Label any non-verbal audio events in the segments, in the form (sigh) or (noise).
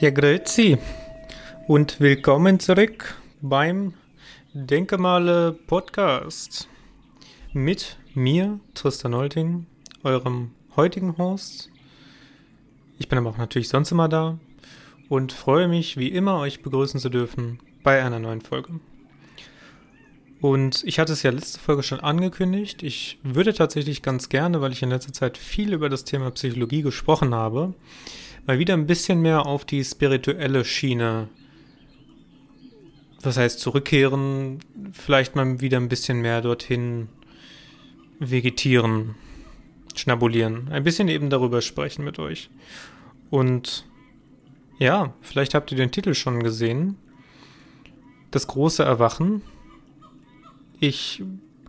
Ja, grüezi und willkommen zurück beim Denkemale Podcast mit mir, Tristan Olting, eurem heutigen Host. Ich bin aber auch natürlich sonst immer da und freue mich, wie immer, euch begrüßen zu dürfen bei einer neuen Folge. Und ich hatte es ja letzte Folge schon angekündigt. Ich würde tatsächlich ganz gerne, weil ich in letzter Zeit viel über das Thema Psychologie gesprochen habe, mal wieder ein bisschen mehr auf die spirituelle Schiene, was heißt zurückkehren, vielleicht mal wieder ein bisschen mehr dorthin vegetieren, schnabulieren, ein bisschen eben darüber sprechen mit euch. Und ja, vielleicht habt ihr den Titel schon gesehen. Das große Erwachen ich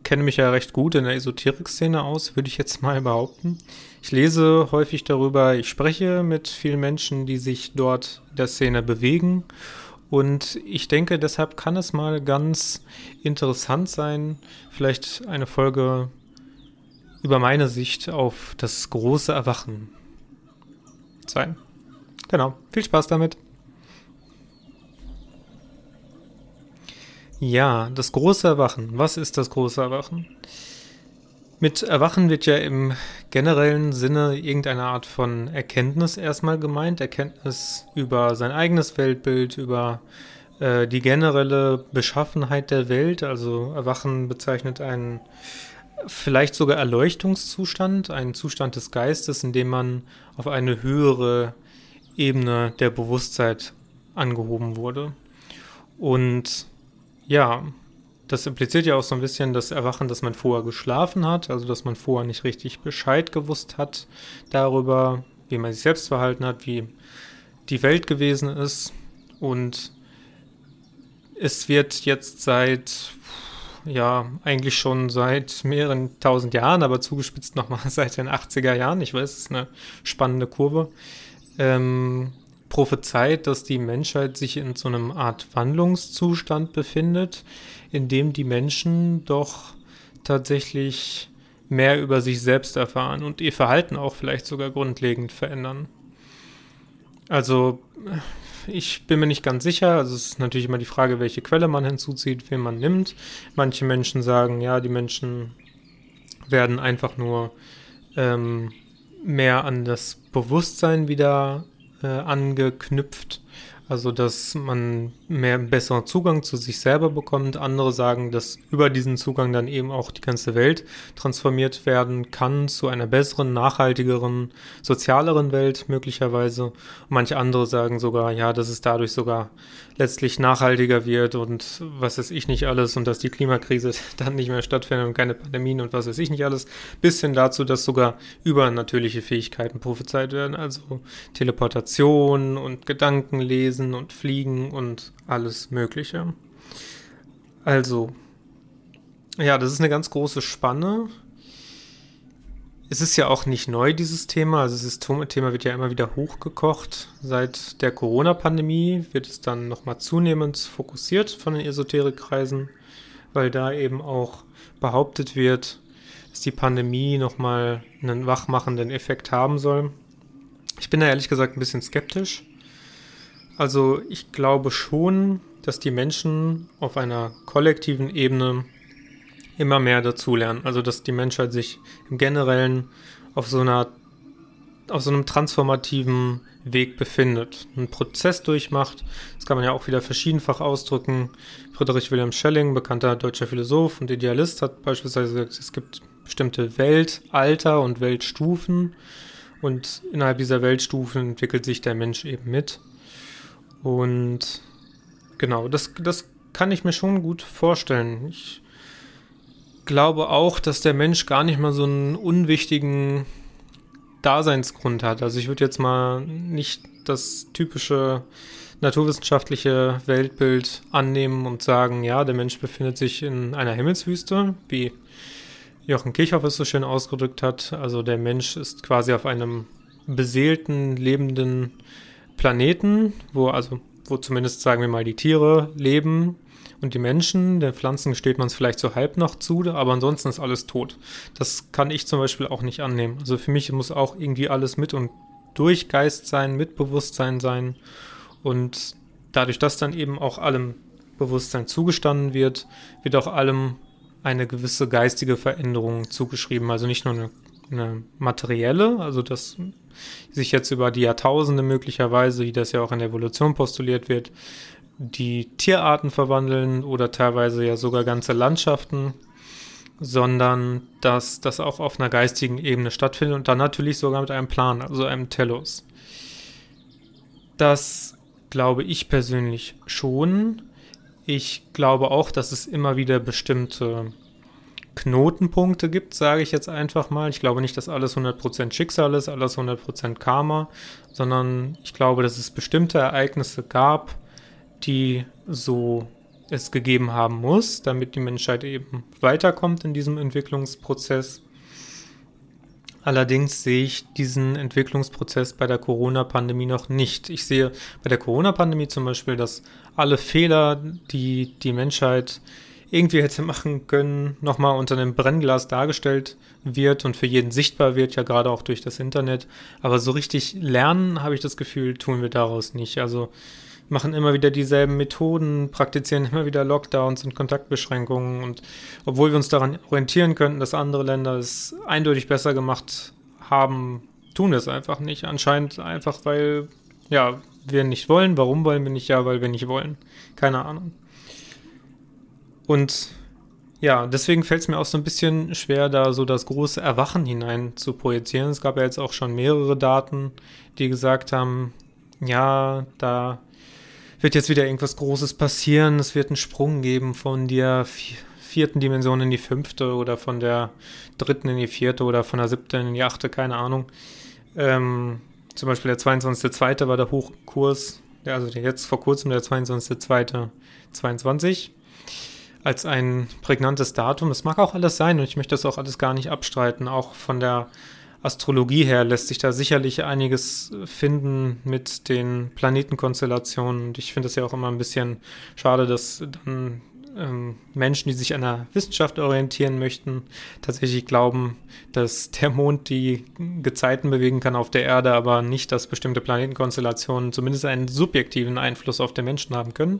kenne mich ja recht gut in der Esoterik-Szene aus, würde ich jetzt mal behaupten. Ich lese häufig darüber, ich spreche mit vielen Menschen, die sich dort der Szene bewegen. Und ich denke, deshalb kann es mal ganz interessant sein, vielleicht eine Folge über meine Sicht auf das große Erwachen sein. Genau, viel Spaß damit. Ja, das große Erwachen. Was ist das große Erwachen? Mit Erwachen wird ja im generellen Sinne irgendeine Art von Erkenntnis erstmal gemeint. Erkenntnis über sein eigenes Weltbild, über äh, die generelle Beschaffenheit der Welt. Also Erwachen bezeichnet einen vielleicht sogar Erleuchtungszustand, einen Zustand des Geistes, in dem man auf eine höhere Ebene der Bewusstheit angehoben wurde. Und ja, das impliziert ja auch so ein bisschen das Erwachen, dass man vorher geschlafen hat, also dass man vorher nicht richtig Bescheid gewusst hat darüber, wie man sich selbst verhalten hat, wie die Welt gewesen ist. Und es wird jetzt seit, ja, eigentlich schon seit mehreren tausend Jahren, aber zugespitzt nochmal (laughs) seit den 80er Jahren, ich weiß, es ist eine spannende Kurve, ähm, prophezeit, dass die Menschheit sich in so einem Art Wandlungszustand befindet, in dem die Menschen doch tatsächlich mehr über sich selbst erfahren und ihr Verhalten auch vielleicht sogar grundlegend verändern. Also ich bin mir nicht ganz sicher. Also es ist natürlich immer die Frage, welche Quelle man hinzuzieht, wen man nimmt. Manche Menschen sagen, ja, die Menschen werden einfach nur ähm, mehr an das Bewusstsein wieder äh, angeknüpft. Also, dass man mehr besseren Zugang zu sich selber bekommt. Andere sagen, dass über diesen Zugang dann eben auch die ganze Welt transformiert werden kann zu einer besseren, nachhaltigeren, sozialeren Welt möglicherweise. Manche andere sagen sogar, ja, dass es dadurch sogar letztlich nachhaltiger wird und was weiß ich nicht alles und dass die Klimakrise (laughs) dann nicht mehr stattfindet und keine Pandemien und was weiß ich nicht alles. Bis hin dazu, dass sogar übernatürliche Fähigkeiten prophezeit werden. Also Teleportation und Gedankenlesen und Fliegen und alles Mögliche. Also, ja, das ist eine ganz große Spanne. Es ist ja auch nicht neu, dieses Thema. Also das Thema wird ja immer wieder hochgekocht. Seit der Corona-Pandemie wird es dann nochmal zunehmend fokussiert von den Esoterikkreisen, weil da eben auch behauptet wird, dass die Pandemie nochmal einen wachmachenden Effekt haben soll. Ich bin da ehrlich gesagt ein bisschen skeptisch. Also ich glaube schon, dass die Menschen auf einer kollektiven Ebene immer mehr dazulernen. Also dass die Menschheit sich im Generellen auf so einer auf so einem transformativen Weg befindet, einen Prozess durchmacht. Das kann man ja auch wieder verschiedenfach ausdrücken. Friedrich Wilhelm Schelling, bekannter deutscher Philosoph und Idealist, hat beispielsweise gesagt, es gibt bestimmte Weltalter und Weltstufen und innerhalb dieser Weltstufen entwickelt sich der Mensch eben mit. Und genau, das, das kann ich mir schon gut vorstellen. Ich glaube auch, dass der Mensch gar nicht mal so einen unwichtigen Daseinsgrund hat. Also ich würde jetzt mal nicht das typische naturwissenschaftliche Weltbild annehmen und sagen, ja, der Mensch befindet sich in einer Himmelswüste, wie Jochen Kirchhoff es so schön ausgedrückt hat. Also der Mensch ist quasi auf einem beseelten, lebenden Planeten, wo also, wo zumindest sagen wir mal die Tiere leben und die Menschen, den Pflanzen steht man es vielleicht so halb noch zu, aber ansonsten ist alles tot. Das kann ich zum Beispiel auch nicht annehmen. Also für mich muss auch irgendwie alles mit und durch Geist sein, mit Bewusstsein sein. Und dadurch, dass dann eben auch allem Bewusstsein zugestanden wird, wird auch allem eine gewisse geistige Veränderung zugeschrieben. Also nicht nur eine, eine materielle, also dass sich jetzt über die Jahrtausende möglicherweise, wie das ja auch in der Evolution postuliert wird, die Tierarten verwandeln oder teilweise ja sogar ganze Landschaften, sondern dass das auch auf einer geistigen Ebene stattfindet und dann natürlich sogar mit einem Plan, also einem Telos. Das glaube ich persönlich schon. Ich glaube auch, dass es immer wieder bestimmte Knotenpunkte gibt, sage ich jetzt einfach mal. Ich glaube nicht, dass alles 100% Schicksal ist, alles 100% Karma, sondern ich glaube, dass es bestimmte Ereignisse gab, die so es gegeben haben muss, damit die Menschheit eben weiterkommt in diesem Entwicklungsprozess. Allerdings sehe ich diesen Entwicklungsprozess bei der Corona-Pandemie noch nicht. Ich sehe bei der Corona-Pandemie zum Beispiel, dass alle Fehler, die die Menschheit irgendwie hätte machen können, nochmal unter einem Brennglas dargestellt wird und für jeden sichtbar wird, ja gerade auch durch das Internet. Aber so richtig lernen, habe ich das Gefühl, tun wir daraus nicht. Also machen immer wieder dieselben Methoden, praktizieren (laughs) immer wieder Lockdowns und Kontaktbeschränkungen. Und obwohl wir uns daran orientieren könnten, dass andere Länder es eindeutig besser gemacht haben, tun wir es einfach nicht. Anscheinend einfach, weil, ja, wir nicht wollen. Warum wollen wir nicht? Ja, weil wir nicht wollen. Keine Ahnung. Und ja, deswegen fällt es mir auch so ein bisschen schwer, da so das große Erwachen hinein zu projizieren. Es gab ja jetzt auch schon mehrere Daten, die gesagt haben, ja, da wird jetzt wieder irgendwas Großes passieren. Es wird einen Sprung geben von der vierten Dimension in die fünfte oder von der dritten in die vierte oder von der siebten in die achte, keine Ahnung. Ähm, zum Beispiel der 22.2. war der Hochkurs, also jetzt vor kurzem der 22.2.22 als ein prägnantes Datum. Das mag auch alles sein und ich möchte das auch alles gar nicht abstreiten. Auch von der Astrologie her lässt sich da sicherlich einiges finden mit den Planetenkonstellationen. Und ich finde es ja auch immer ein bisschen schade, dass dann ähm, Menschen, die sich an der Wissenschaft orientieren möchten, tatsächlich glauben, dass der Mond die Gezeiten bewegen kann auf der Erde, aber nicht, dass bestimmte Planetenkonstellationen zumindest einen subjektiven Einfluss auf den Menschen haben können.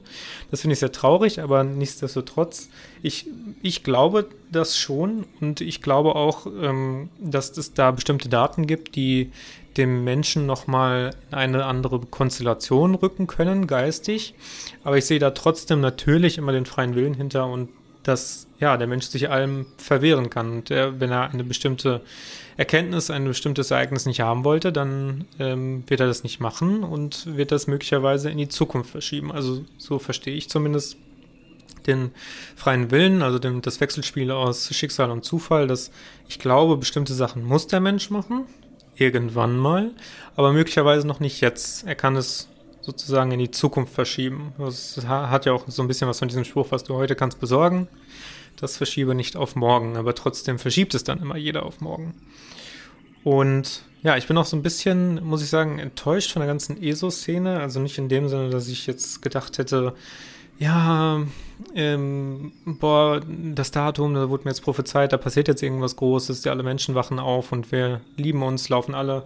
Das finde ich sehr traurig, aber nichtsdestotrotz, ich, ich glaube das schon und ich glaube auch, ähm, dass es da bestimmte Daten gibt, die dem Menschen nochmal in eine andere Konstellation rücken können, geistig. Aber ich sehe da trotzdem natürlich immer den freien Willen hinter und dass ja, der Mensch sich allem verwehren kann. Und der, wenn er eine bestimmte Erkenntnis, ein bestimmtes Ereignis nicht haben wollte, dann ähm, wird er das nicht machen und wird das möglicherweise in die Zukunft verschieben. Also so verstehe ich zumindest den freien Willen, also dem, das Wechselspiel aus Schicksal und Zufall, dass ich glaube, bestimmte Sachen muss der Mensch machen, irgendwann mal, aber möglicherweise noch nicht jetzt. Er kann es sozusagen in die Zukunft verschieben. Das hat ja auch so ein bisschen was von diesem Spruch, was du heute kannst besorgen. Das verschiebe nicht auf morgen, aber trotzdem verschiebt es dann immer jeder auf morgen. Und ja, ich bin auch so ein bisschen, muss ich sagen, enttäuscht von der ganzen ESO-Szene. Also nicht in dem Sinne, dass ich jetzt gedacht hätte, ja, ähm, boah, das Datum, da wurde mir jetzt prophezeit, da passiert jetzt irgendwas Großes, die alle Menschen wachen auf und wir lieben uns, laufen alle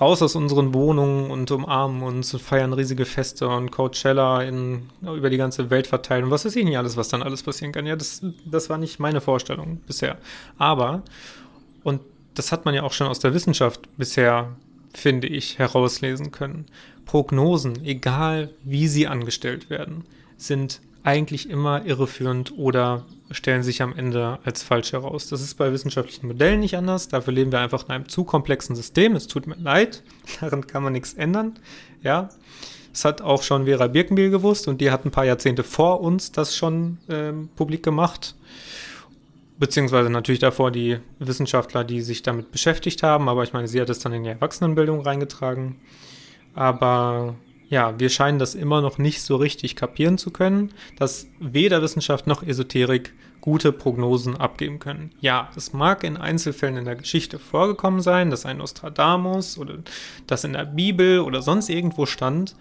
raus aus unseren Wohnungen und umarmen uns und feiern riesige Feste und Coachella in, über die ganze Welt verteilen und was weiß ich nicht alles, was dann alles passieren kann. Ja, das, das war nicht meine Vorstellung bisher. Aber, und das hat man ja auch schon aus der Wissenschaft bisher, finde ich, herauslesen können. Prognosen, egal wie sie angestellt werden, sind eigentlich immer irreführend oder stellen sich am Ende als falsch heraus. Das ist bei wissenschaftlichen Modellen nicht anders. Dafür leben wir einfach in einem zu komplexen System. Es tut mir leid, (laughs) daran kann man nichts ändern. Ja, das hat auch schon Vera Birkenbiel gewusst und die hat ein paar Jahrzehnte vor uns das schon ähm, publik gemacht. Beziehungsweise natürlich davor die Wissenschaftler, die sich damit beschäftigt haben. Aber ich meine, sie hat es dann in die Erwachsenenbildung reingetragen. Aber ja, wir scheinen das immer noch nicht so richtig kapieren zu können, dass weder Wissenschaft noch Esoterik gute Prognosen abgeben können. Ja, es mag in Einzelfällen in der Geschichte vorgekommen sein, dass ein Nostradamus oder das in der Bibel oder sonst irgendwo stand,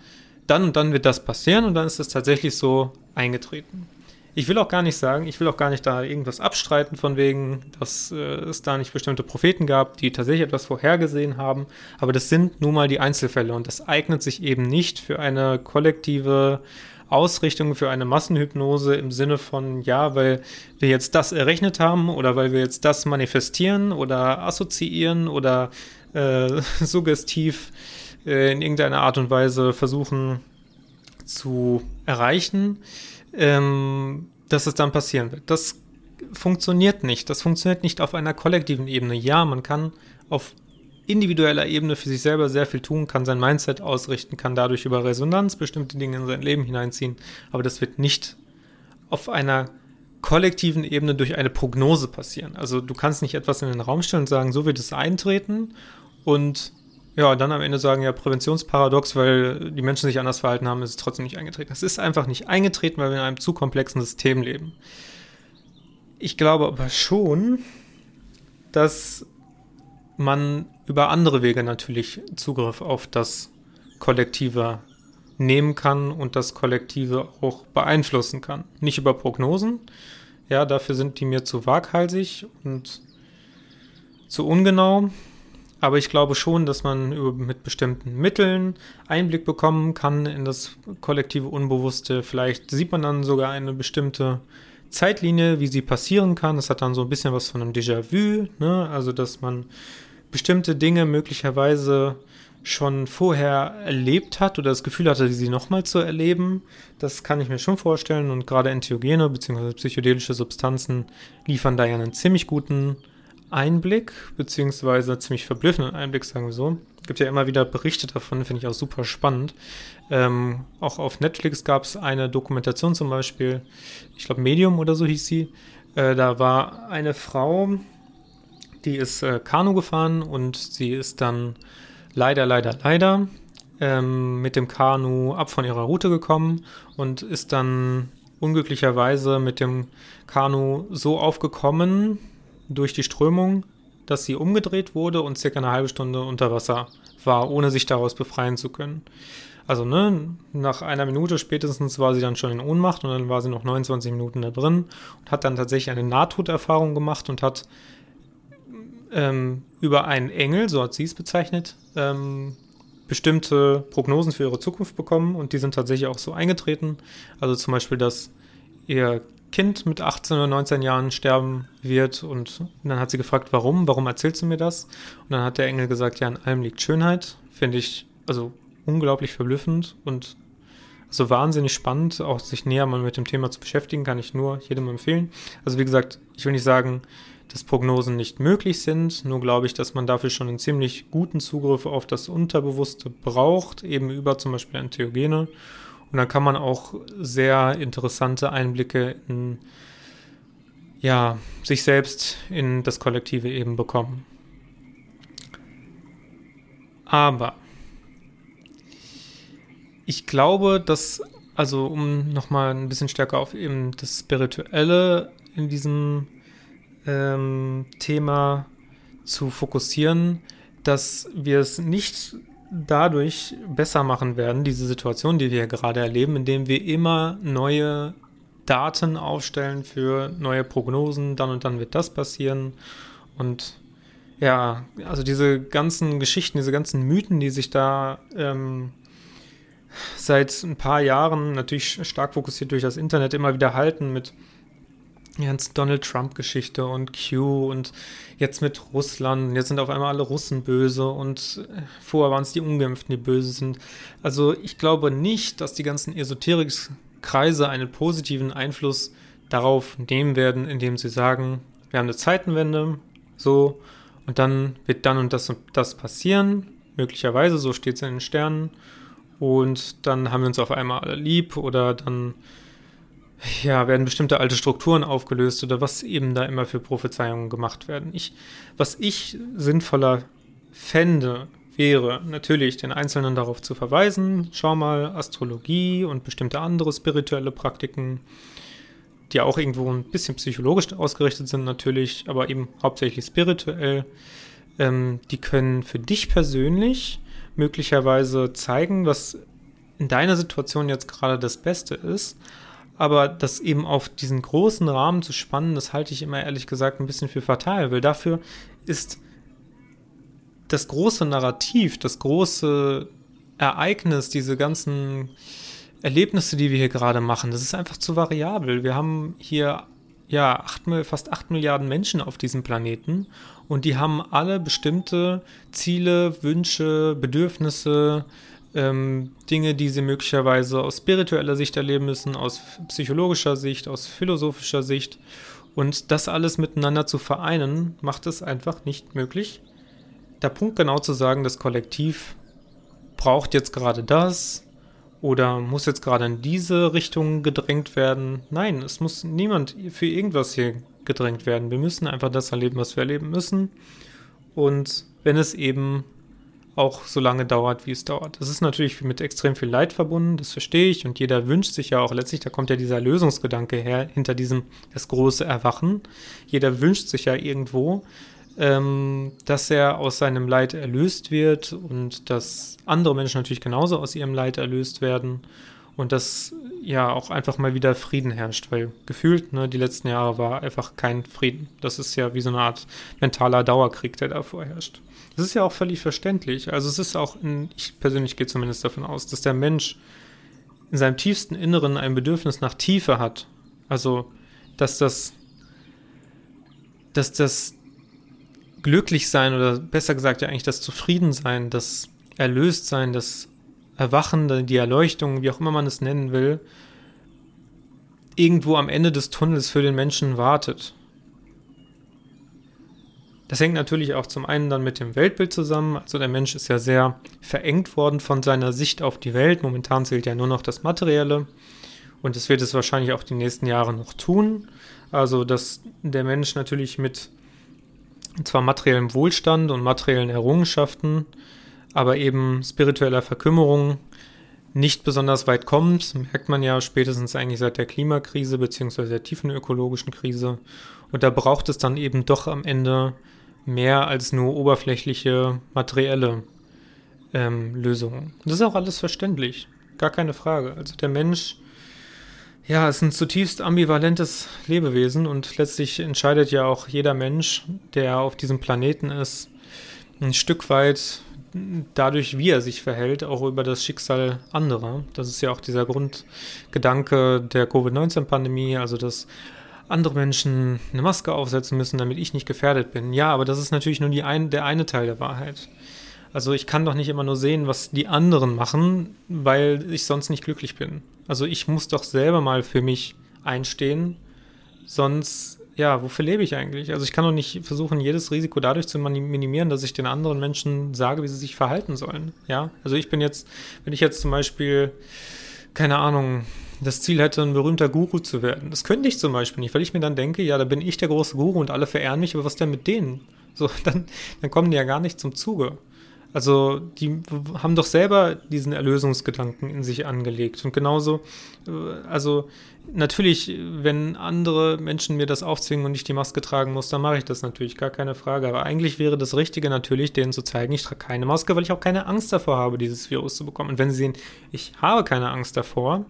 dann und dann wird das passieren und dann ist es tatsächlich so eingetreten. Ich will auch gar nicht sagen, ich will auch gar nicht da irgendwas abstreiten von wegen, dass äh, es da nicht bestimmte Propheten gab, die tatsächlich etwas vorhergesehen haben. Aber das sind nun mal die Einzelfälle und das eignet sich eben nicht für eine kollektive Ausrichtung, für eine Massenhypnose im Sinne von, ja, weil wir jetzt das errechnet haben oder weil wir jetzt das manifestieren oder assoziieren oder äh, (laughs) suggestiv äh, in irgendeiner Art und Weise versuchen zu erreichen ähm, dass es dann passieren wird. Das funktioniert nicht. Das funktioniert nicht auf einer kollektiven Ebene. Ja, man kann auf individueller Ebene für sich selber sehr viel tun, kann sein Mindset ausrichten, kann dadurch über Resonanz bestimmte Dinge in sein Leben hineinziehen, aber das wird nicht auf einer kollektiven Ebene durch eine Prognose passieren. Also du kannst nicht etwas in den Raum stellen und sagen, so wird es eintreten und ja, dann am Ende sagen, ja, Präventionsparadox, weil die Menschen sich anders verhalten haben, ist es trotzdem nicht eingetreten. Es ist einfach nicht eingetreten, weil wir in einem zu komplexen System leben. Ich glaube aber schon, dass man über andere Wege natürlich Zugriff auf das Kollektive nehmen kann und das Kollektive auch beeinflussen kann. Nicht über Prognosen. Ja, dafür sind die mir zu waghalsig und zu ungenau. Aber ich glaube schon, dass man mit bestimmten Mitteln Einblick bekommen kann in das kollektive Unbewusste. Vielleicht sieht man dann sogar eine bestimmte Zeitlinie, wie sie passieren kann. Das hat dann so ein bisschen was von einem Déjà-vu, ne? also dass man bestimmte Dinge möglicherweise schon vorher erlebt hat oder das Gefühl hatte, sie nochmal zu erleben. Das kann ich mir schon vorstellen und gerade Entheogene bzw. psychedelische Substanzen liefern da ja einen ziemlich guten Einblick, beziehungsweise ziemlich verblüffenden Einblick, sagen wir so. Es gibt ja immer wieder Berichte davon, finde ich auch super spannend. Ähm, auch auf Netflix gab es eine Dokumentation zum Beispiel, ich glaube Medium oder so hieß sie. Äh, da war eine Frau, die ist äh, Kanu gefahren und sie ist dann leider, leider, leider ähm, mit dem Kanu ab von ihrer Route gekommen und ist dann unglücklicherweise mit dem Kanu so aufgekommen, durch die Strömung, dass sie umgedreht wurde und circa eine halbe Stunde unter Wasser war, ohne sich daraus befreien zu können. Also, ne, nach einer Minute spätestens war sie dann schon in Ohnmacht und dann war sie noch 29 Minuten da drin und hat dann tatsächlich eine Nahtoderfahrung gemacht und hat ähm, über einen Engel, so hat sie es bezeichnet, ähm, bestimmte Prognosen für ihre Zukunft bekommen und die sind tatsächlich auch so eingetreten. Also zum Beispiel, dass ihr Kind mit 18 oder 19 Jahren sterben wird. Und dann hat sie gefragt, warum? Warum erzählst du mir das? Und dann hat der Engel gesagt, ja, in allem liegt Schönheit. Finde ich also unglaublich verblüffend und also wahnsinnig spannend, auch sich näher mal mit dem Thema zu beschäftigen, kann ich nur jedem empfehlen. Also wie gesagt, ich will nicht sagen, dass Prognosen nicht möglich sind, nur glaube ich, dass man dafür schon einen ziemlich guten Zugriff auf das Unterbewusste braucht, eben über zum Beispiel Entheogene. Und dann kann man auch sehr interessante Einblicke in ja, sich selbst in das Kollektive eben bekommen. Aber ich glaube, dass, also um nochmal ein bisschen stärker auf eben das Spirituelle in diesem ähm, Thema zu fokussieren, dass wir es nicht dadurch besser machen werden, diese Situation, die wir gerade erleben, indem wir immer neue Daten aufstellen für neue Prognosen, dann und dann wird das passieren. Und ja, also diese ganzen Geschichten, diese ganzen Mythen, die sich da ähm, seit ein paar Jahren natürlich stark fokussiert durch das Internet immer wieder halten mit die ganze Donald Trump-Geschichte und Q und jetzt mit Russland. Jetzt sind auf einmal alle Russen böse und äh, vorher waren es die Ungeimpften, die böse sind. Also ich glaube nicht, dass die ganzen Esoterik-Kreise einen positiven Einfluss darauf nehmen werden, indem sie sagen, wir haben eine Zeitenwende, so, und dann wird dann und das und das passieren. Möglicherweise, so steht es in den Sternen. Und dann haben wir uns auf einmal alle lieb oder dann ja, werden bestimmte alte Strukturen aufgelöst oder was eben da immer für Prophezeiungen gemacht werden. Ich, was ich sinnvoller fände, wäre natürlich den Einzelnen darauf zu verweisen, schau mal, Astrologie und bestimmte andere spirituelle Praktiken, die auch irgendwo ein bisschen psychologisch ausgerichtet sind natürlich, aber eben hauptsächlich spirituell, ähm, die können für dich persönlich möglicherweise zeigen, was in deiner Situation jetzt gerade das Beste ist, Aber das eben auf diesen großen Rahmen zu spannen, das halte ich immer ehrlich gesagt ein bisschen für fatal, weil dafür ist das große Narrativ, das große Ereignis, diese ganzen Erlebnisse, die wir hier gerade machen, das ist einfach zu variabel. Wir haben hier ja acht, fast acht Milliarden Menschen auf diesem Planeten und die haben alle bestimmte Ziele, Wünsche, Bedürfnisse, ähm, Dinge, die sie möglicherweise aus spiritueller Sicht erleben müssen, aus psychologischer Sicht, aus philosophischer Sicht. Und das alles miteinander zu vereinen, macht es einfach nicht möglich. Der Punkt genau zu sagen, das Kollektiv braucht jetzt gerade das oder muss jetzt gerade in diese Richtung gedrängt werden. Nein, es muss niemand für irgendwas hier gedrängt werden. Wir müssen einfach das erleben, was wir erleben müssen. Und wenn es eben auch so lange dauert, wie es dauert. Das ist natürlich mit extrem viel Leid verbunden, das verstehe ich. Und jeder wünscht sich ja auch letztlich, da kommt ja dieser Lösungsgedanke her, hinter diesem das große Erwachen. Jeder wünscht sich ja irgendwo, ähm, dass er aus seinem Leid erlöst wird und dass andere Menschen natürlich genauso aus ihrem Leid erlöst werden und dass ja auch einfach mal wieder Frieden herrscht, weil gefühlt, ne, die letzten Jahre war einfach kein Frieden. Das ist ja wie so eine Art mentaler Dauerkrieg, der da vorherrscht. Das ist ja auch völlig verständlich. Also es ist auch, in, ich persönlich gehe zumindest davon aus, dass der Mensch in seinem tiefsten Inneren ein Bedürfnis nach Tiefe hat. Also, dass das, dass das Glücklichsein oder besser gesagt ja eigentlich das Zufriedensein, das Erlöstsein, das Erwachen, die Erleuchtung, wie auch immer man es nennen will, irgendwo am Ende des Tunnels für den Menschen wartet. Das hängt natürlich auch zum einen dann mit dem Weltbild zusammen. Also der Mensch ist ja sehr verengt worden von seiner Sicht auf die Welt. Momentan zählt ja nur noch das Materielle. Und das wird es wahrscheinlich auch die nächsten Jahre noch tun. Also, dass der Mensch natürlich mit zwar materiellem Wohlstand und materiellen Errungenschaften, aber eben spiritueller Verkümmerung nicht besonders weit kommt, merkt man ja spätestens eigentlich seit der Klimakrise beziehungsweise der tiefen ökologischen Krise. Und da braucht es dann eben doch am Ende mehr als nur oberflächliche materielle ähm, Lösungen. Das ist auch alles verständlich, gar keine Frage. Also der Mensch, ja, ist ein zutiefst ambivalentes Lebewesen und letztlich entscheidet ja auch jeder Mensch, der auf diesem Planeten ist, ein Stück weit dadurch, wie er sich verhält, auch über das Schicksal anderer. Das ist ja auch dieser Grundgedanke der Covid-19-Pandemie, also dass andere Menschen eine Maske aufsetzen müssen, damit ich nicht gefährdet bin. Ja, aber das ist natürlich nur ein, der eine Teil der Wahrheit. Also ich kann doch nicht immer nur sehen, was die anderen machen, weil ich sonst nicht glücklich bin. Also ich muss doch selber mal für mich einstehen, sonst, ja, wofür lebe ich eigentlich? Also ich kann doch nicht versuchen, jedes Risiko dadurch zu minimieren, dass ich den anderen Menschen sage, wie sie sich verhalten sollen. Ja, also ich bin jetzt, wenn ich jetzt zum Beispiel, keine Ahnung, das Ziel hätte, ein berühmter Guru zu werden. Das könnte ich zum Beispiel nicht, weil ich mir dann denke, ja, da bin ich der große Guru und alle verehren mich, aber was denn mit denen? So, (laughs) dann, dann kommen die ja gar nicht zum Zuge. Also, die haben doch selber diesen Erlösungsgedanken in sich angelegt. Und genauso, äh, also natürlich, wenn andere Menschen mir das aufzwingen und ich die Maske tragen muss, dann mache ich das natürlich, gar keine Frage. Aber eigentlich wäre das Richtige natürlich, denen zu zeigen, ich trage keine Maske, weil ich auch keine Angst davor habe, dieses Virus zu bekommen. Und wenn sie sehen, ich habe keine Angst davor,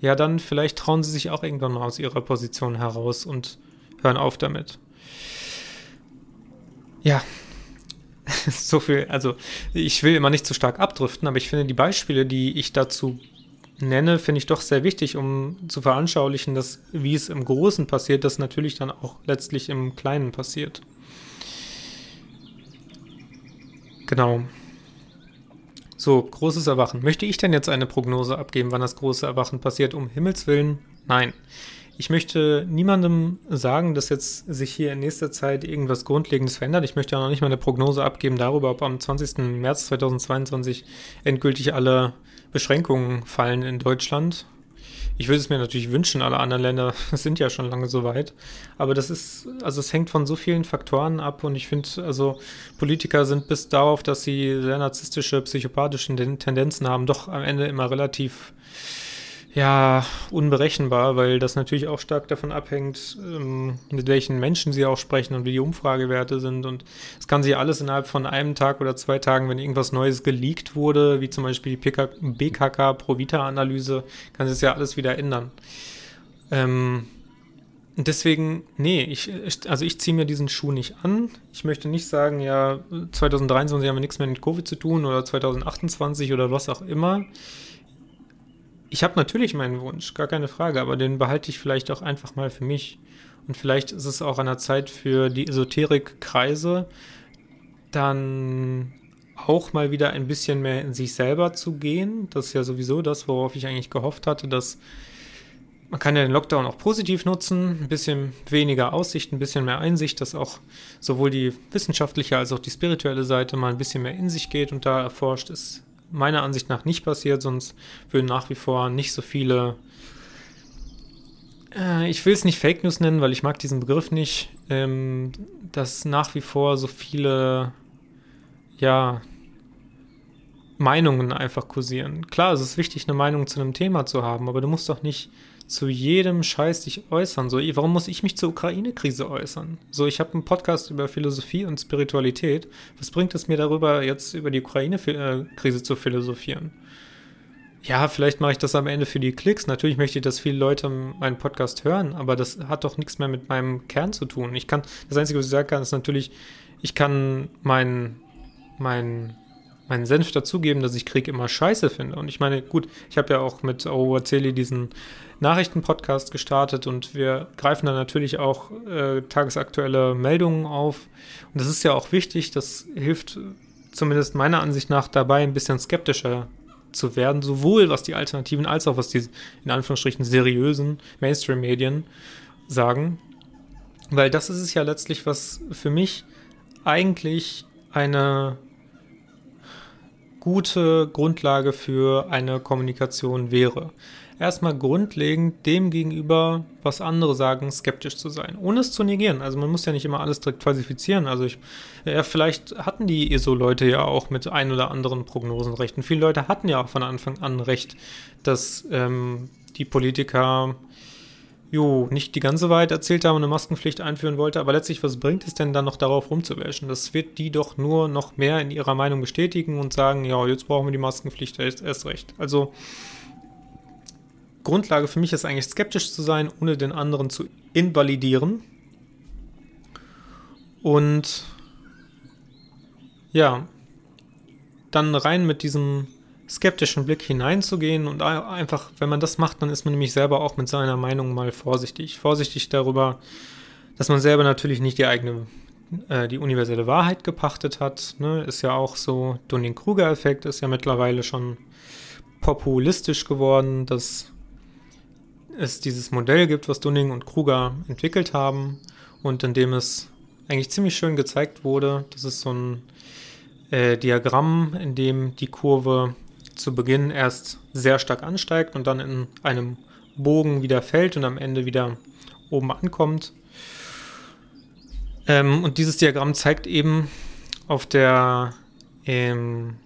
ja, dann vielleicht trauen sie sich auch irgendwann mal aus ihrer Position heraus und hören auf damit. Ja, (laughs) so viel, also ich will immer nicht zu stark abdriften, aber ich finde die Beispiele, die ich dazu nenne, finde ich doch sehr wichtig, um zu veranschaulichen, dass wie es im Großen passiert, das natürlich dann auch letztlich im Kleinen passiert. Genau. So, großes Erwachen. Möchte ich denn jetzt eine Prognose abgeben, wann das große Erwachen passiert? Um Himmels Willen? Nein. Ich möchte niemandem sagen, dass jetzt sich hier in nächster Zeit irgendwas Grundlegendes verändert. Ich möchte auch noch nicht mal eine Prognose abgeben darüber, ob am 20. März 2022 endgültig alle Beschränkungen fallen in Deutschland. Ich würde es mir natürlich wünschen, alle anderen Länder (laughs) sind ja schon lange so weit. Aber das ist, also es hängt von so vielen Faktoren ab und ich finde, also Politiker sind bis darauf, dass sie sehr narzisstische, psychopathische Tendenzen haben, doch am Ende immer relativ ja, unberechenbar, weil das natürlich auch stark davon abhängt, ähm, mit welchen Menschen sie auch sprechen und wie die Umfragewerte sind. Und es kann sich alles innerhalb von einem Tag oder zwei Tagen, wenn irgendwas Neues geleakt wurde, wie zum Beispiel die BKK Provita-Analyse, kann sich das ja alles wieder ändern. Ähm, deswegen, nee, ich, also ich ziehe mir diesen Schuh nicht an. Ich möchte nicht sagen, ja, 2023 haben wir nichts mehr mit Covid zu tun oder 2028 oder was auch immer. Ich habe natürlich meinen Wunsch, gar keine Frage, aber den behalte ich vielleicht auch einfach mal für mich. Und vielleicht ist es auch an der Zeit für die Esoterikkreise, dann auch mal wieder ein bisschen mehr in sich selber zu gehen. Das ist ja sowieso das, worauf ich eigentlich gehofft hatte, dass man kann ja den Lockdown auch positiv nutzen, ein bisschen weniger Aussicht, ein bisschen mehr Einsicht, dass auch sowohl die wissenschaftliche als auch die spirituelle Seite mal ein bisschen mehr in sich geht und da erforscht, ist meiner Ansicht nach nicht passiert, sonst würden nach wie vor nicht so viele, äh, ich will es nicht Fake News nennen, weil ich mag diesen Begriff nicht, ähm, dass nach wie vor so viele, ja, Meinungen einfach kursieren. Klar, es ist wichtig, eine Meinung zu einem Thema zu haben, aber du musst doch nicht zu jedem Scheiß dich äußern. So, warum muss ich mich zur Ukraine-Krise äußern? So, ich habe einen Podcast über Philosophie und Spiritualität. Was bringt es mir darüber, jetzt über die Ukraine-Krise zu philosophieren? Ja, vielleicht mache ich das am Ende für die Klicks. Natürlich möchte ich, dass viele Leute meinen Podcast hören, aber das hat doch nichts mehr mit meinem Kern zu tun. Ich kann, das Einzige, was ich sagen kann, ist natürlich, ich kann mein, mein meinen Senf dazugeben, dass ich Krieg immer scheiße finde. Und ich meine, gut, ich habe ja auch mit Aruazeli diesen Nachrichtenpodcast gestartet und wir greifen da natürlich auch äh, tagesaktuelle Meldungen auf. Und das ist ja auch wichtig, das hilft zumindest meiner Ansicht nach dabei, ein bisschen skeptischer zu werden, sowohl was die Alternativen als auch was die in Anführungsstrichen seriösen Mainstream-Medien sagen. Weil das ist es ja letztlich, was für mich eigentlich eine gute Grundlage für eine Kommunikation wäre. Erstmal grundlegend dem gegenüber, was andere sagen, skeptisch zu sein, ohne es zu negieren. Also man muss ja nicht immer alles direkt falsifizieren. Also ich, ja, vielleicht hatten die ESO-Leute ja auch mit ein oder anderen Prognosen recht. Und viele Leute hatten ja auch von Anfang an recht, dass ähm, die Politiker jo, nicht die ganze Wahrheit erzählt haben und eine Maskenpflicht einführen wollte, aber letztlich, was bringt es denn dann noch darauf rumzuwäschen? Das wird die doch nur noch mehr in ihrer Meinung bestätigen und sagen, ja, jetzt brauchen wir die Maskenpflicht erst, erst recht. Also Grundlage für mich ist eigentlich skeptisch zu sein, ohne den anderen zu invalidieren. Und ja, dann rein mit diesem skeptischen Blick hineinzugehen und einfach, wenn man das macht, dann ist man nämlich selber auch mit seiner Meinung mal vorsichtig. Vorsichtig darüber, dass man selber natürlich nicht die eigene, äh, die universelle Wahrheit gepachtet hat. Ne? Ist ja auch so, Dunning-Kruger-Effekt ist ja mittlerweile schon populistisch geworden, dass es dieses Modell gibt, was Dunning und Kruger entwickelt haben und in dem es eigentlich ziemlich schön gezeigt wurde. Das ist so ein äh, Diagramm, in dem die Kurve zu Beginn erst sehr stark ansteigt und dann in einem Bogen wieder fällt und am Ende wieder oben ankommt. Ähm, und dieses Diagramm zeigt eben auf der, ähm,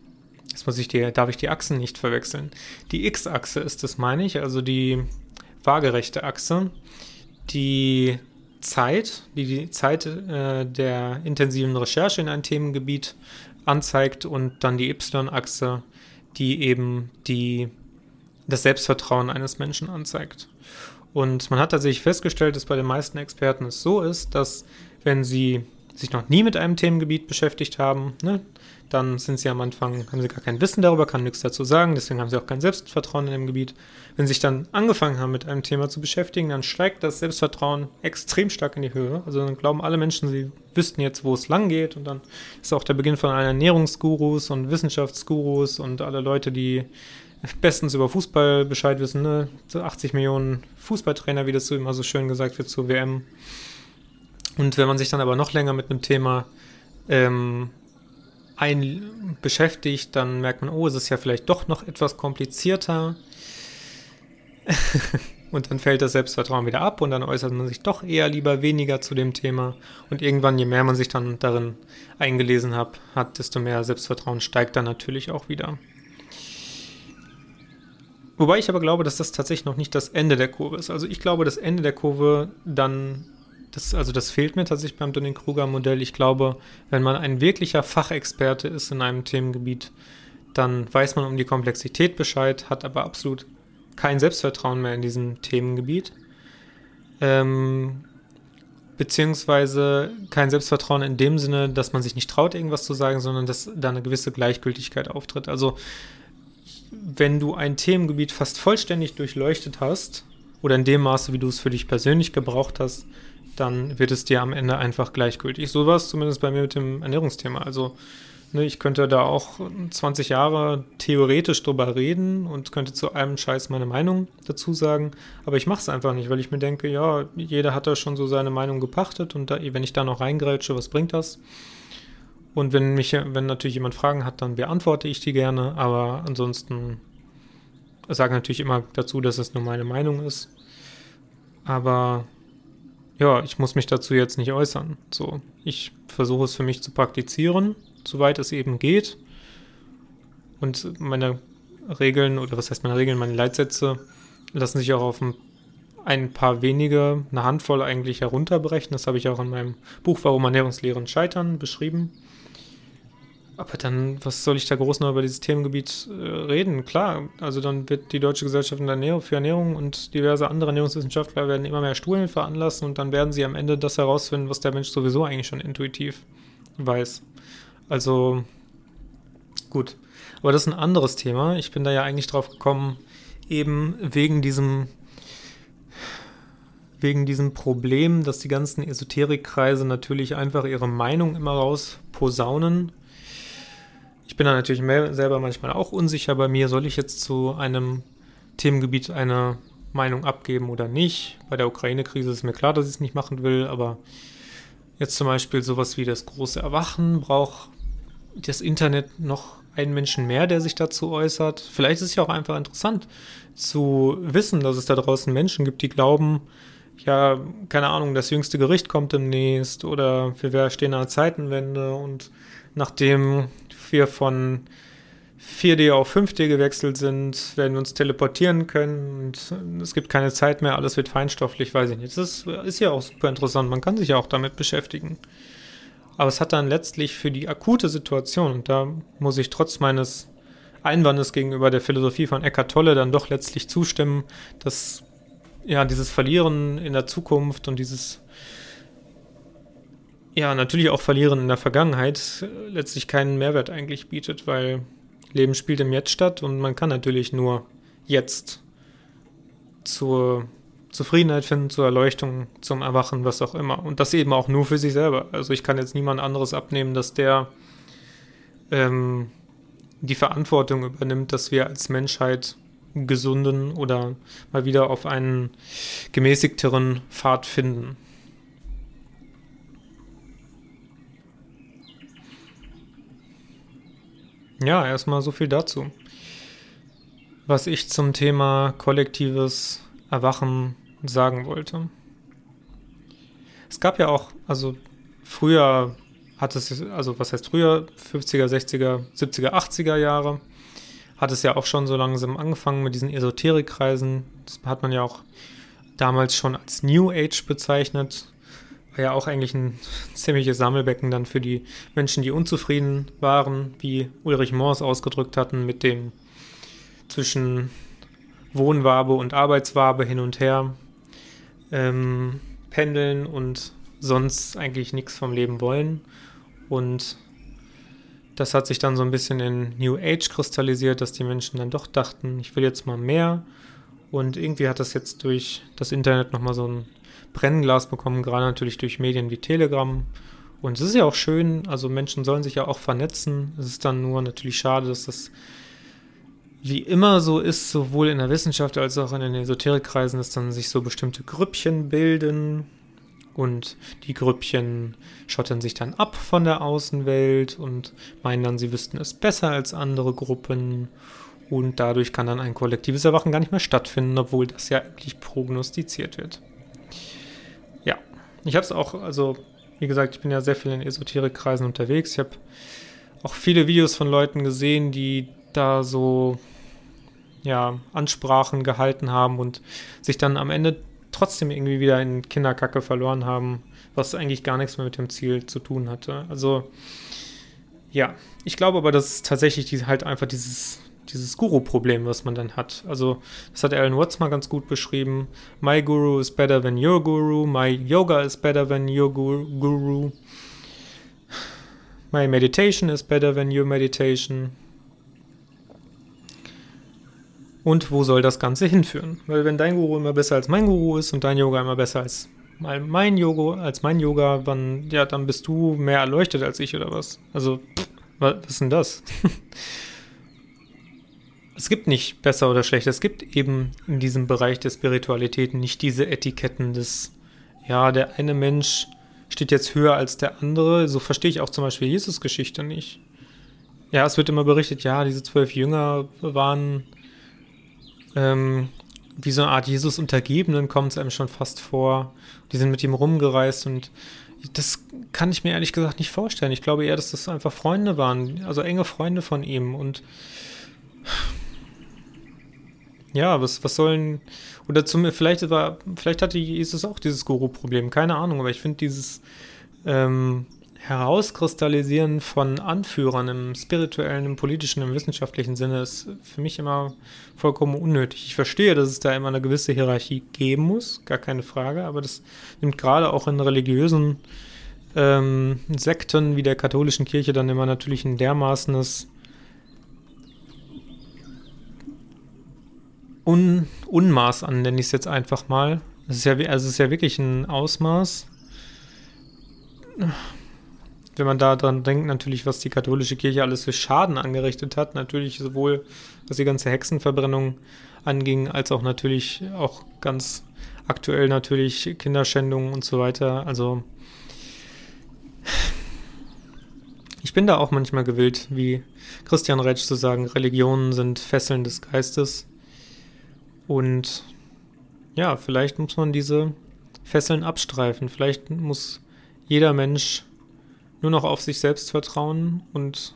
jetzt muss ich die, darf ich die Achsen nicht verwechseln. Die X-Achse ist es, meine ich, also die waagerechte Achse, die Zeit, die die Zeit äh, der intensiven Recherche in ein Themengebiet anzeigt und dann die Y-Achse, die eben die, das Selbstvertrauen eines Menschen anzeigt. Und man hat tatsächlich festgestellt, dass bei den meisten Experten es so ist, dass wenn sie sich noch nie mit einem Themengebiet beschäftigt haben, ne, dann sind sie am Anfang, haben sie gar kein Wissen darüber, kann nichts dazu sagen, deswegen haben sie auch kein Selbstvertrauen in dem Gebiet. Wenn sie sich dann angefangen haben, mit einem Thema zu beschäftigen, dann steigt das Selbstvertrauen extrem stark in die Höhe. Also dann glauben alle Menschen, sie wüssten jetzt, wo es lang geht und dann ist auch der Beginn von allen Ernährungsgurus und Wissenschaftsgurus und alle Leute, die bestens über Fußball Bescheid wissen, ne? So 80 Millionen Fußballtrainer, wie das so immer so schön gesagt wird, zur WM. Und wenn man sich dann aber noch länger mit einem Thema ähm, ein beschäftigt, dann merkt man, oh, es ist ja vielleicht doch noch etwas komplizierter. (laughs) und dann fällt das Selbstvertrauen wieder ab und dann äußert man sich doch eher lieber weniger zu dem Thema. Und irgendwann, je mehr man sich dann darin eingelesen hat, hat, desto mehr Selbstvertrauen steigt dann natürlich auch wieder. Wobei ich aber glaube, dass das tatsächlich noch nicht das Ende der Kurve ist. Also ich glaube, das Ende der Kurve dann das, also das fehlt mir tatsächlich beim Dunning-Kruger-Modell. Ich glaube, wenn man ein wirklicher Fachexperte ist in einem Themengebiet, dann weiß man um die Komplexität Bescheid, hat aber absolut kein Selbstvertrauen mehr in diesem Themengebiet. Ähm, beziehungsweise kein Selbstvertrauen in dem Sinne, dass man sich nicht traut, irgendwas zu sagen, sondern dass da eine gewisse Gleichgültigkeit auftritt. Also wenn du ein Themengebiet fast vollständig durchleuchtet hast, oder in dem Maße, wie du es für dich persönlich gebraucht hast, dann wird es dir am Ende einfach gleichgültig. So war es zumindest bei mir mit dem Ernährungsthema. Also ne, ich könnte da auch 20 Jahre theoretisch drüber reden und könnte zu einem Scheiß meine Meinung dazu sagen, aber ich mache es einfach nicht, weil ich mir denke, ja, jeder hat da schon so seine Meinung gepachtet und da, wenn ich da noch reingrätsche, was bringt das? Und wenn mich, wenn natürlich jemand Fragen hat, dann beantworte ich die gerne, aber ansonsten sage natürlich immer dazu, dass es nur meine Meinung ist. Aber ja, ich muss mich dazu jetzt nicht äußern. So, ich versuche es für mich zu praktizieren, soweit es eben geht. Und meine Regeln, oder was heißt meine Regeln, meine Leitsätze lassen sich auch auf ein, ein paar wenige, eine Handvoll eigentlich herunterbrechen. Das habe ich auch in meinem Buch Warum Ernährungslehren scheitern beschrieben. Aber dann, was soll ich da groß noch über dieses Themengebiet äh, reden? Klar, also dann wird die Deutsche Gesellschaft für Ernährung und diverse andere Ernährungswissenschaftler werden immer mehr Studien veranlassen und dann werden sie am Ende das herausfinden, was der Mensch sowieso eigentlich schon intuitiv weiß. Also gut. Aber das ist ein anderes Thema. Ich bin da ja eigentlich drauf gekommen, eben wegen diesem wegen diesem Problem, dass die ganzen Esoterikkreise natürlich einfach ihre Meinung immer rausposaunen ich bin da natürlich selber manchmal auch unsicher bei mir, soll ich jetzt zu einem Themengebiet eine Meinung abgeben oder nicht. Bei der Ukraine-Krise ist mir klar, dass ich es nicht machen will, aber jetzt zum Beispiel sowas wie das große Erwachen braucht das Internet noch einen Menschen mehr, der sich dazu äußert. Vielleicht ist es ja auch einfach interessant zu wissen, dass es da draußen Menschen gibt, die glauben, ja, keine Ahnung, das jüngste Gericht kommt demnächst oder wir stehen an der Zeitenwende und nachdem wir von 4D auf 5D gewechselt sind, werden wir uns teleportieren können und es gibt keine Zeit mehr, alles wird feinstofflich, weiß ich nicht. Das ist, ist ja auch super interessant, man kann sich ja auch damit beschäftigen. Aber es hat dann letztlich für die akute Situation, und da muss ich trotz meines Einwandes gegenüber der Philosophie von Eckhart Tolle dann doch letztlich zustimmen, dass ja dieses Verlieren in der Zukunft und dieses ja, natürlich auch verlieren in der Vergangenheit äh, letztlich keinen Mehrwert eigentlich bietet, weil Leben spielt im Jetzt statt und man kann natürlich nur jetzt zur Zufriedenheit finden, zur Erleuchtung, zum Erwachen, was auch immer. Und das eben auch nur für sich selber. Also ich kann jetzt niemand anderes abnehmen, dass der ähm, die Verantwortung übernimmt, dass wir als Menschheit gesunden oder mal wieder auf einen gemäßigteren Pfad finden. Ja, erstmal so viel dazu. Was ich zum Thema kollektives Erwachen sagen wollte. Es gab ja auch, also früher hat es, also was heißt früher, 50er, 60er, 70er, 80er Jahre, hat es ja auch schon so langsam angefangen mit diesen Esoterikkreisen. Das hat man ja auch damals schon als New Age bezeichnet war ja auch eigentlich ein ziemliches Sammelbecken dann für die Menschen, die unzufrieden waren, wie Ulrich Moors ausgedrückt hatten, mit dem zwischen Wohnwabe und Arbeitswabe hin und her ähm, pendeln und sonst eigentlich nichts vom Leben wollen. Und das hat sich dann so ein bisschen in New Age kristallisiert, dass die Menschen dann doch dachten, ich will jetzt mal mehr. Und irgendwie hat das jetzt durch das Internet nochmal so ein Brennglas bekommen, gerade natürlich durch Medien wie Telegram. Und es ist ja auch schön, also Menschen sollen sich ja auch vernetzen. Es ist dann nur natürlich schade, dass das wie immer so ist, sowohl in der Wissenschaft als auch in den Esoterikkreisen, dass dann sich so bestimmte Grüppchen bilden und die Grüppchen schottern sich dann ab von der Außenwelt und meinen dann, sie wüssten es besser als andere Gruppen und dadurch kann dann ein kollektives Erwachen gar nicht mehr stattfinden, obwohl das ja eigentlich prognostiziert wird. Ich habe es auch, also wie gesagt, ich bin ja sehr viel in Esoterikkreisen unterwegs. Ich habe auch viele Videos von Leuten gesehen, die da so ja, Ansprachen gehalten haben und sich dann am Ende trotzdem irgendwie wieder in Kinderkacke verloren haben, was eigentlich gar nichts mehr mit dem Ziel zu tun hatte. Also ja, ich glaube aber, dass tatsächlich die, halt einfach dieses dieses Guru-Problem, was man dann hat. Also, das hat Alan Watts mal ganz gut beschrieben. My Guru is better than your Guru. My Yoga is better than your Guru. My meditation is better than your meditation. Und wo soll das Ganze hinführen? Weil wenn dein Guru immer besser als mein Guru ist und dein Yoga immer besser als mein Yoga, als mein Yoga, dann, ja, dann bist du mehr erleuchtet als ich oder was? Also, pff, was ist denn das? (laughs) es gibt nicht besser oder schlechter. Es gibt eben in diesem Bereich der Spiritualität nicht diese Etiketten des, ja, der eine Mensch steht jetzt höher als der andere. So verstehe ich auch zum Beispiel Jesus Geschichte nicht. Ja, es wird immer berichtet, ja, diese zwölf Jünger waren ähm, wie so eine Art Jesus Untergebenen, kommt es einem schon fast vor. Die sind mit ihm rumgereist und das kann ich mir ehrlich gesagt nicht vorstellen. Ich glaube eher, dass das einfach Freunde waren, also enge Freunde von ihm und ja, was, was sollen, oder zum, vielleicht war, vielleicht hatte Jesus auch dieses Guru-Problem, keine Ahnung, aber ich finde dieses ähm, Herauskristallisieren von Anführern im spirituellen, im politischen, im wissenschaftlichen Sinne ist für mich immer vollkommen unnötig. Ich verstehe, dass es da immer eine gewisse Hierarchie geben muss, gar keine Frage, aber das nimmt gerade auch in religiösen ähm, Sekten wie der katholischen Kirche dann immer natürlich ein dermaßenes Un Unmaß an, nenne ich es jetzt einfach mal. Es ist ja, also ist ja wirklich ein Ausmaß. Wenn man da dran denkt, natürlich, was die katholische Kirche alles für Schaden angerichtet hat, natürlich sowohl was die ganze Hexenverbrennung anging, als auch natürlich auch ganz aktuell natürlich Kinderschändungen und so weiter. Also ich bin da auch manchmal gewillt, wie Christian Retsch zu sagen, Religionen sind Fesseln des Geistes. Und ja, vielleicht muss man diese Fesseln abstreifen. Vielleicht muss jeder Mensch nur noch auf sich selbst vertrauen und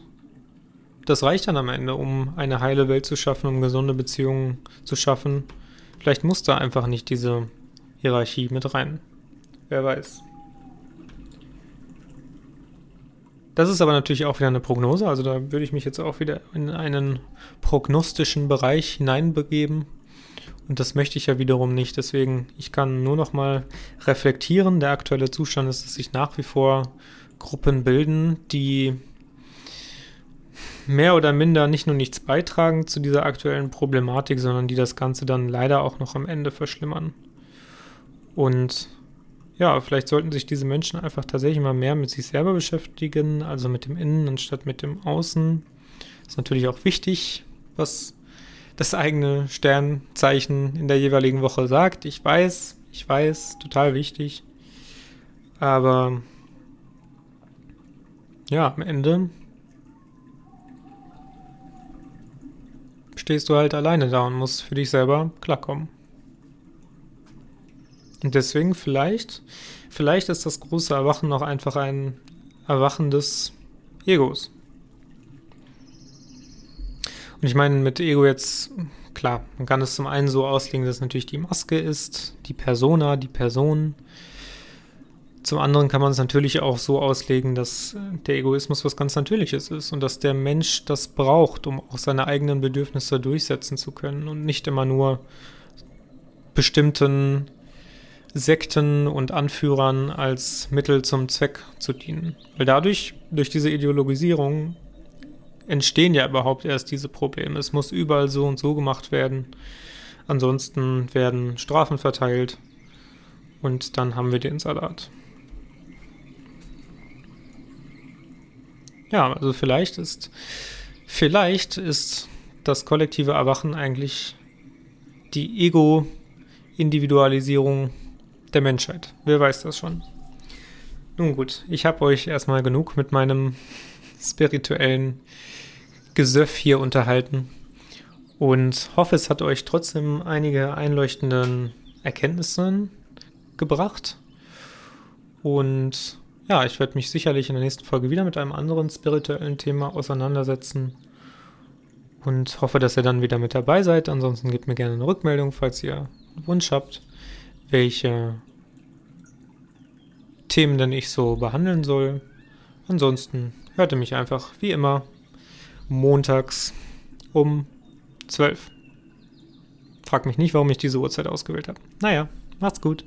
das reicht dann am Ende, um eine heile Welt zu schaffen, um gesunde Beziehungen zu schaffen. Vielleicht muss da einfach nicht diese Hierarchie mit rein. Wer weiß. Das ist aber natürlich auch wieder eine Prognose, also da würde ich mich jetzt auch wieder in einen prognostischen Bereich hineinbegeben. Und das möchte ich ja wiederum nicht. Deswegen, ich kann nur noch mal reflektieren. Der aktuelle Zustand ist, dass sich nach wie vor Gruppen bilden, die mehr oder minder nicht nur nichts beitragen zu dieser aktuellen Problematik, sondern die das Ganze dann leider auch noch am Ende verschlimmern. Und ja, vielleicht sollten sich diese Menschen einfach tatsächlich mal mehr mit sich selber beschäftigen, also mit dem Innen anstatt mit dem Außen. Ist natürlich auch wichtig, was das eigene Sternzeichen in der jeweiligen Woche sagt. Ich weiß, ich weiß, total wichtig. Aber ja, am Ende stehst du halt alleine da und musst für dich selber klarkommen. Und deswegen vielleicht, vielleicht ist das große Erwachen noch einfach ein Erwachen des Egos. Und ich meine mit Ego jetzt, klar, man kann es zum einen so auslegen, dass es natürlich die Maske ist, die Persona, die Person. Zum anderen kann man es natürlich auch so auslegen, dass der Egoismus was ganz Natürliches ist und dass der Mensch das braucht, um auch seine eigenen Bedürfnisse durchsetzen zu können und nicht immer nur bestimmten Sekten und Anführern als Mittel zum Zweck zu dienen. Weil dadurch, durch diese Ideologisierung, entstehen ja überhaupt erst diese Probleme. Es muss überall so und so gemacht werden. Ansonsten werden Strafen verteilt und dann haben wir den Salat. Ja, also vielleicht ist vielleicht ist das kollektive Erwachen eigentlich die Ego-Individualisierung der Menschheit. Wer weiß das schon? Nun gut, ich habe euch erstmal genug mit meinem (laughs) spirituellen Gesöff hier unterhalten und hoffe, es hat euch trotzdem einige einleuchtende Erkenntnisse gebracht. Und ja, ich werde mich sicherlich in der nächsten Folge wieder mit einem anderen spirituellen Thema auseinandersetzen und hoffe, dass ihr dann wieder mit dabei seid. Ansonsten gebt mir gerne eine Rückmeldung, falls ihr einen Wunsch habt, welche Themen denn ich so behandeln soll. Ansonsten hört ihr mich einfach wie immer montags um 12. Frag mich nicht, warum ich diese Uhrzeit ausgewählt habe. Naja, macht's gut.